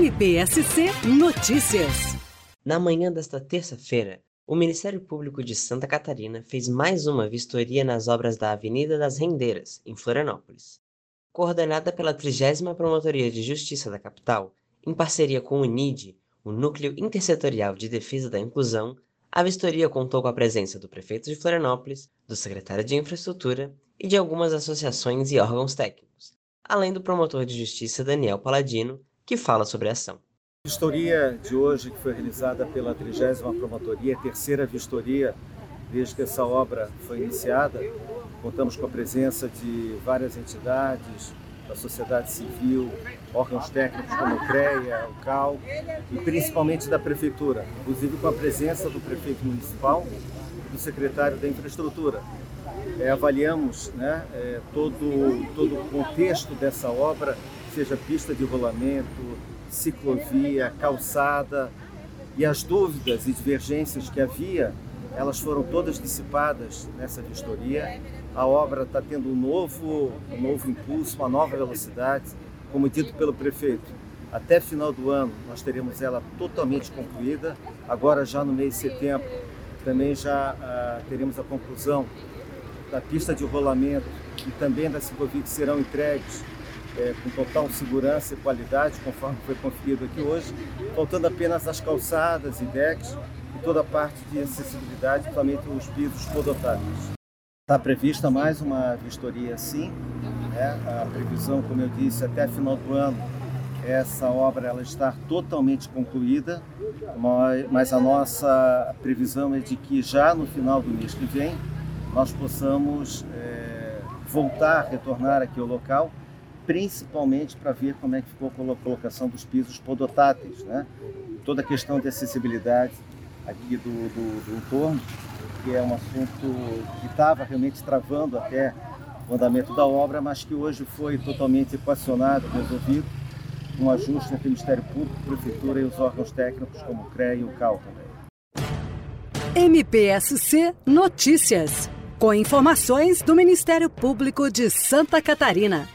MPSC Notícias. Na manhã desta terça-feira, o Ministério Público de Santa Catarina fez mais uma vistoria nas obras da Avenida das Rendeiras, em Florianópolis. Coordenada pela 30 Promotoria de Justiça da capital, em parceria com o NID, o Núcleo Intersetorial de Defesa da Inclusão, a vistoria contou com a presença do prefeito de Florianópolis, do secretário de Infraestrutura e de algumas associações e órgãos técnicos, além do promotor de justiça Daniel Paladino, que fala sobre a ação. A vistoria de hoje, que foi realizada pela 30 Promotoria, terceira vistoria desde que essa obra foi iniciada, contamos com a presença de várias entidades, da sociedade civil, órgãos técnicos como o CREA, o CAL e principalmente da Prefeitura, inclusive com a presença do prefeito municipal do secretário da Infraestrutura. É, avaliamos né, é, todo, todo o contexto dessa obra, seja pista de rolamento, ciclovia, calçada, e as dúvidas e divergências que havia, elas foram todas dissipadas nessa vistoria. A obra está tendo um novo, um novo impulso, uma nova velocidade, como dito pelo prefeito. Até final do ano nós teremos ela totalmente concluída. Agora já no mês de setembro também já ah, teremos a conclusão da pista de rolamento e também da ciclovia que serão entregues é, com total segurança e qualidade, conforme foi conferido aqui hoje, faltando apenas as calçadas e decks e toda a parte de acessibilidade, principalmente os pisos podotáveis. Está prevista mais uma vistoria sim, né? a previsão, como eu disse, até final do ano essa obra ela está totalmente concluída, mas a nossa previsão é de que já no final do mês que vem nós possamos é, voltar, retornar aqui ao local, principalmente para ver como é que ficou a colocação dos pisos podotáteis, né? Toda a questão de acessibilidade aqui do, do, do entorno, que é um assunto que estava realmente travando até o andamento da obra, mas que hoje foi totalmente equacionado, resolvido, um ajuste entre o Ministério Público, Prefeitura e os órgãos técnicos como o CREA e o CAL também. MPSC Notícias com informações do Ministério Público de Santa Catarina.